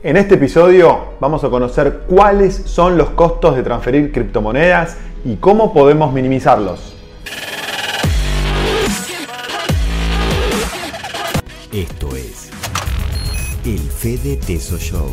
En este episodio vamos a conocer cuáles son los costos de transferir criptomonedas y cómo podemos minimizarlos. Esto es el Fede Teso Show.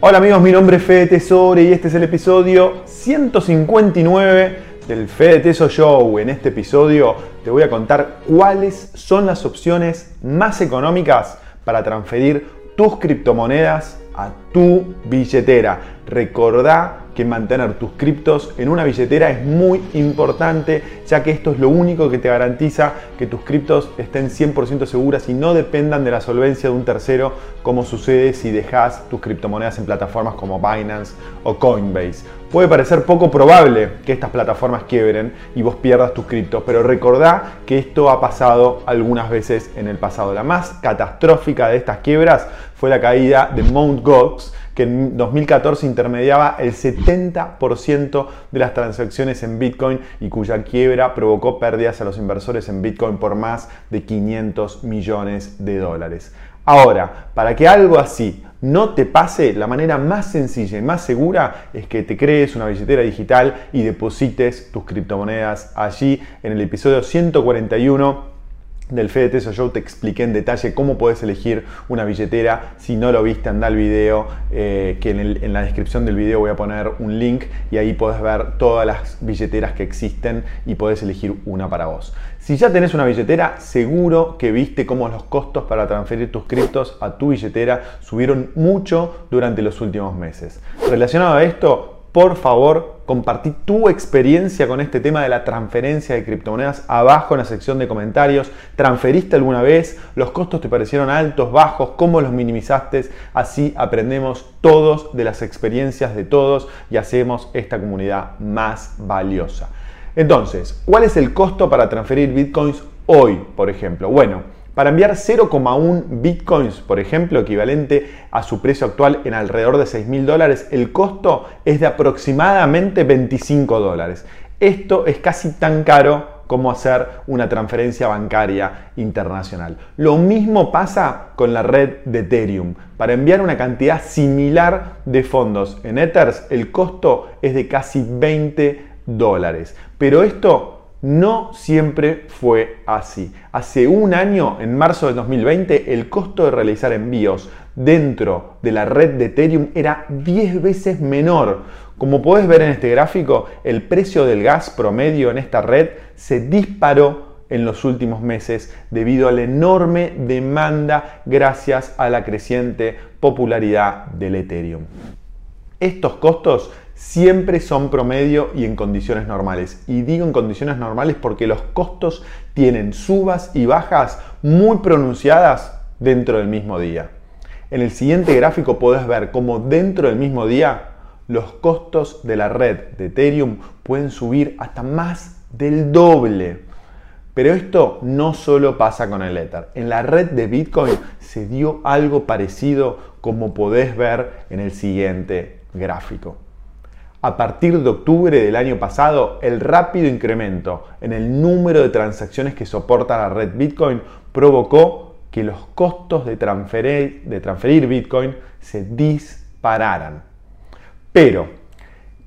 Hola amigos, mi nombre es Fede Tesore y este es el episodio 159 del Fede Teso Show. En este episodio te voy a contar cuáles son las opciones más económicas para transferir tus criptomonedas a tu billetera. Recordá que mantener tus criptos en una billetera es muy importante, ya que esto es lo único que te garantiza que tus criptos estén 100% seguras y no dependan de la solvencia de un tercero, como sucede si dejas tus criptomonedas en plataformas como Binance o Coinbase. Puede parecer poco probable que estas plataformas quiebren y vos pierdas tus criptos, pero recordá que esto ha pasado algunas veces en el pasado. La más catastrófica de estas quiebras fue la caída de Mt. Gox, que en 2014 intermediaba el 70% de las transacciones en Bitcoin y cuya quiebra provocó pérdidas a los inversores en Bitcoin por más de 500 millones de dólares. Ahora, para que algo así no te pase, la manera más sencilla y más segura es que te crees una billetera digital y deposites tus criptomonedas allí. En el episodio 141 del Fede Teso Show te expliqué en detalle cómo puedes elegir una billetera. Si no lo viste, anda al video, eh, que en, la descripción del video voy a poner un link y ahí puedes ver todas las billeteras que existen y puedes elegir una para vos. Si ya tenés una billetera, seguro que viste cómo los costos para transferir tus criptos a tu billetera subieron mucho durante los últimos meses. Relacionado a esto, por favor, compartí tu experiencia con este tema de la transferencia de criptomonedas abajo en la sección de comentarios. ¿Transferiste alguna vez? ¿Los costos te parecieron altos, bajos? ¿Cómo los minimizaste? Así aprendemos todos de las experiencias de todos y hacemos esta comunidad más valiosa. Entonces, ¿cuál es el costo para transferir bitcoins hoy, por ejemplo? Bueno, para enviar 0,1 bitcoins, por ejemplo, equivalente a su precio actual en alrededor de 6 mil dólares, el costo es de aproximadamente 25 dólares. Esto es casi tan caro como hacer una transferencia bancaria internacional. Lo mismo pasa con la red de Ethereum. Para enviar una cantidad similar de fondos en Ethers, el costo es de casi 20 dólares. Pero esto no siempre fue así. Hace un año, en marzo de 2020, el costo de realizar envíos dentro de la red de Ethereum era 10 veces menor. Como puedes ver en este gráfico, el precio del gas promedio en esta red se disparó en los últimos meses debido a la enorme demanda gracias a la creciente popularidad del Ethereum. Estos costos siempre son promedio y en condiciones normales. Y digo en condiciones normales porque los costos tienen subas y bajas muy pronunciadas dentro del mismo día. En el siguiente gráfico podés ver cómo dentro del mismo día los costos de la red de Ethereum pueden subir hasta más del doble. Pero esto no solo pasa con el Ether. En la red de Bitcoin se dio algo parecido como podés ver en el siguiente gráfico. A partir de octubre del año pasado, el rápido incremento en el número de transacciones que soporta la red Bitcoin provocó que los costos de transferir, Bitcoin se dispararan. Pero,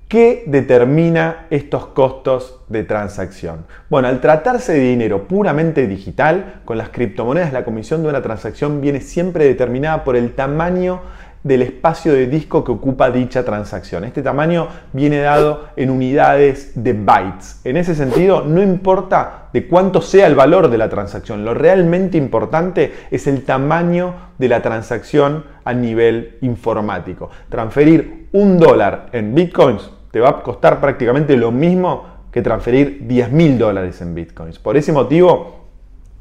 ¿qué determina estos costos de transacción? Bueno, al tratarse de dinero puramente digital, con las criptomonedas la comisión de una transacción viene siempre determinada por el tamaño del espacio de disco que ocupa dicha transacción. Este tamaño viene dado en unidades de bytes. En ese sentido, no importa de cuánto sea el valor de la transacción, lo realmente importante es el tamaño de la transacción a nivel informático. Transferir un dólar en bitcoins te va a costar prácticamente lo mismo que transferir 10 mil dólares en bitcoins. Por ese motivo,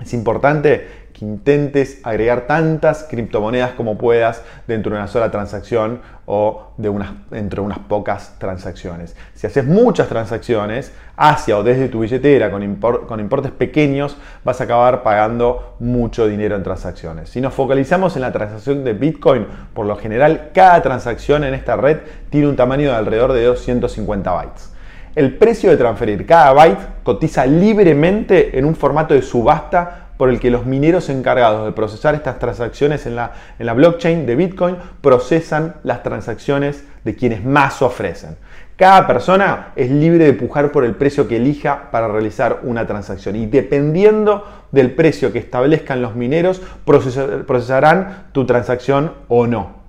es importante que intentes agregar tantas criptomonedas como puedas dentro de una sola transacción o de unas, entre unas pocas transacciones. Si haces muchas transacciones hacia o desde tu billetera con, con importes pequeños, vas a acabar pagando mucho dinero en transacciones. Si nos focalizamos en la transacción de Bitcoin, por lo general cada transacción en esta red tiene un tamaño de alrededor de 250 bytes. El precio de transferir cada byte cotiza libremente en un formato de subasta por el que los mineros encargados de procesar estas transacciones en la, en la blockchain de Bitcoin procesan las transacciones de quienes más ofrecen. Cada persona es libre de pujar por el precio que elija para realizar una transacción y dependiendo del precio que establezcan los mineros procesarán tu transacción o no.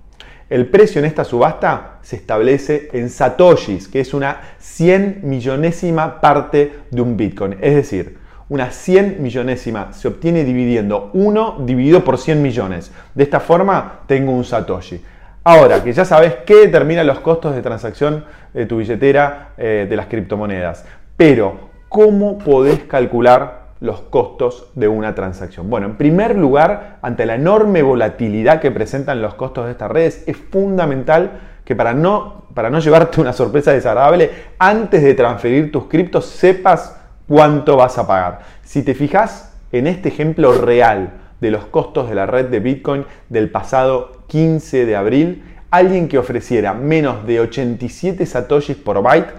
El precio en esta subasta se establece en satoshis, que es una 100 millonésima parte de un Bitcoin. Es decir, una 100 millonésima se obtiene dividiendo 1 dividido por 100 millones. De esta forma tengo un satoshi. Ahora que ya sabes qué determina los costos de transacción de tu billetera eh, de las criptomonedas, pero ¿cómo podés calcular los costos de una transacción? Bueno, en primer lugar, ante la enorme volatilidad que presentan los costos de estas redes, es fundamental que para no, para no llevarte una sorpresa desagradable, antes de transferir tus criptos sepas cuánto vas a pagar. Si te fijas en este ejemplo real de los costos de la red de Bitcoin del pasado 15 de abril, alguien que ofreciera menos de 87 satoshis por byte,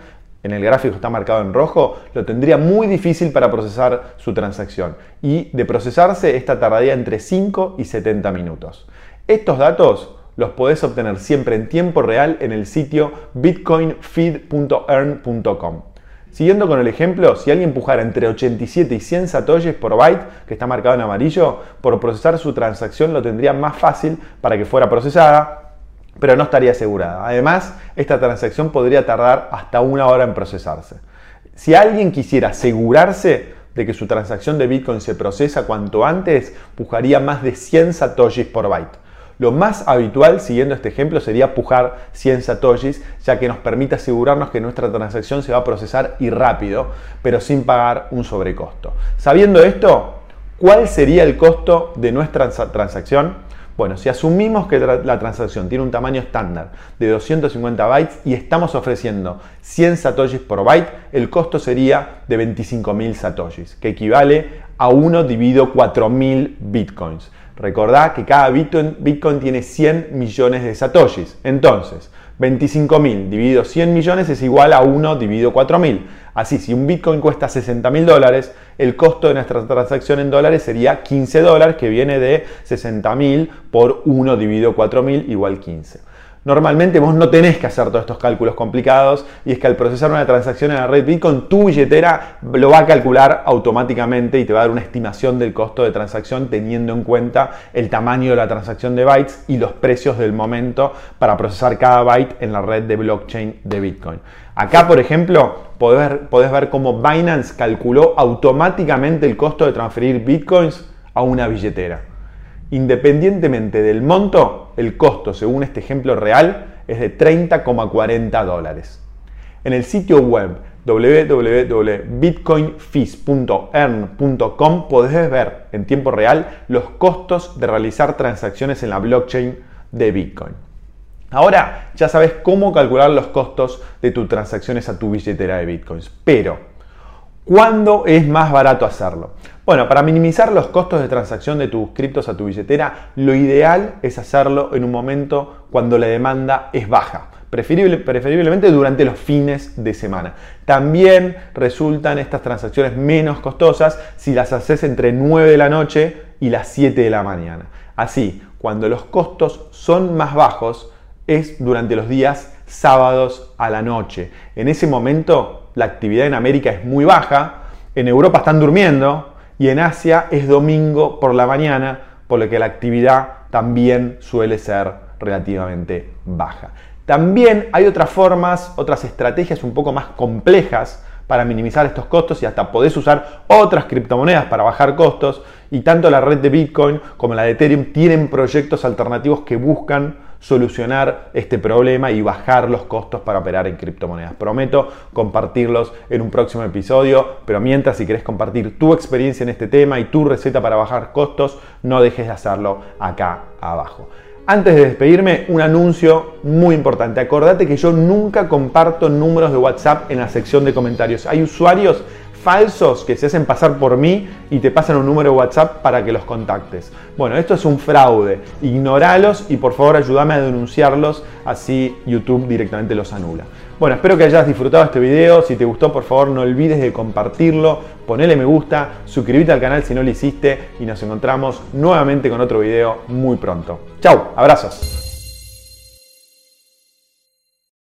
en el gráfico está marcado en rojo, lo tendría muy difícil para procesar su transacción. Y de procesarse, esta tardaría entre 5 y 70 minutos. Estos datos los podés obtener siempre en tiempo real en el sitio bitcoinfeed.earn.com. Siguiendo con el ejemplo, si alguien empujara entre 87 y 100 satoshis por byte, que está marcado en amarillo, por procesar su transacción lo tendría más fácil para que fuera procesada, pero no estaría asegurada. Además, esta transacción podría tardar hasta una hora en procesarse. Si alguien quisiera asegurarse de que su transacción de Bitcoin se procesa cuanto antes, pujaría más de 100 satoshis por byte. Lo más habitual, siguiendo este ejemplo, sería pujar 100 satoshis, ya que nos permite asegurarnos que nuestra transacción se va a procesar y rápido, pero sin pagar un sobrecosto. Sabiendo esto, ¿cuál sería el costo de nuestra transacción? Bueno, si asumimos que la transacción tiene un tamaño estándar de 250 bytes y estamos ofreciendo 100 satoshis por byte, el costo sería de 25.000 satoshis, que equivale a 1 dividido 4.000 bitcoins. Recordá que cada Bitcoin, tiene 100 millones de satoshis. Entonces, 25.000 dividido 100 millones es igual a 1 dividido 4.000. Así, si un Bitcoin cuesta 60 mil dólares, el costo de nuestra transacción en dólares sería 15 dólares, que viene de 60.000 por 1 dividido 4.000 igual 15. Normalmente vos no tenés que hacer todos estos cálculos complicados y es que al procesar una transacción en la red Bitcoin, tu billetera lo va a calcular automáticamente y te va a dar una estimación del costo de transacción teniendo en cuenta el tamaño de la transacción de bytes y los precios del momento para procesar cada byte en la red de blockchain de Bitcoin. Acá, por ejemplo, podés ver, ver cómo Binance calculó automáticamente el costo de transferir Bitcoins a una billetera. Independientemente del monto, el costo, según este ejemplo real, es de 30,40 dólares. En el sitio web www.bitcoinfees.earn.com podés ver en tiempo real los costos de realizar transacciones en la blockchain de Bitcoin. Ahora ya sabes cómo calcular los costos de tus transacciones a tu billetera de Bitcoins, pero ¿cuándo es más barato hacerlo? Bueno, para minimizar los costos de transacción de tus criptos a tu billetera, lo ideal es hacerlo en un momento cuando la demanda es baja. preferiblemente durante los fines de semana. También resultan estas transacciones menos costosas si las haces entre 9 de la noche y las 7 de la mañana. Así, cuando los costos son más bajos, es durante los días sábados a la noche. En ese momento la actividad en América es muy baja, en Europa están durmiendo, y en Asia es domingo por la mañana, por lo que la actividad también suele ser relativamente baja. También hay otras formas, otras estrategias un poco más complejas para minimizar estos costos y hasta podés usar otras criptomonedas para bajar costos y tanto la red de Bitcoin como la de Ethereum tienen proyectos alternativos que buscan solucionar este problema y bajar los costos para operar en criptomonedas. Prometo compartirlos en un próximo episodio, pero mientras si querés compartir tu experiencia en este tema y tu receta para bajar costos, no dejes de hacerlo acá abajo. Antes de despedirme, un anuncio muy importante. Acordate que yo nunca comparto números de WhatsApp en la sección de comentarios. Hay usuarios falsos que se hacen pasar por mí y te pasan un número de WhatsApp para que los contactes. Bueno, esto es un fraude. Ignoralos y por favor ayúdame a denunciarlos, así YouTube directamente los anula. Bueno, espero que hayas disfrutado este video. Si te gustó, por favor, no olvides de compartirlo, ponele me gusta, suscríbete al canal si no lo hiciste y nos encontramos nuevamente con otro video muy pronto. Chau, abrazos.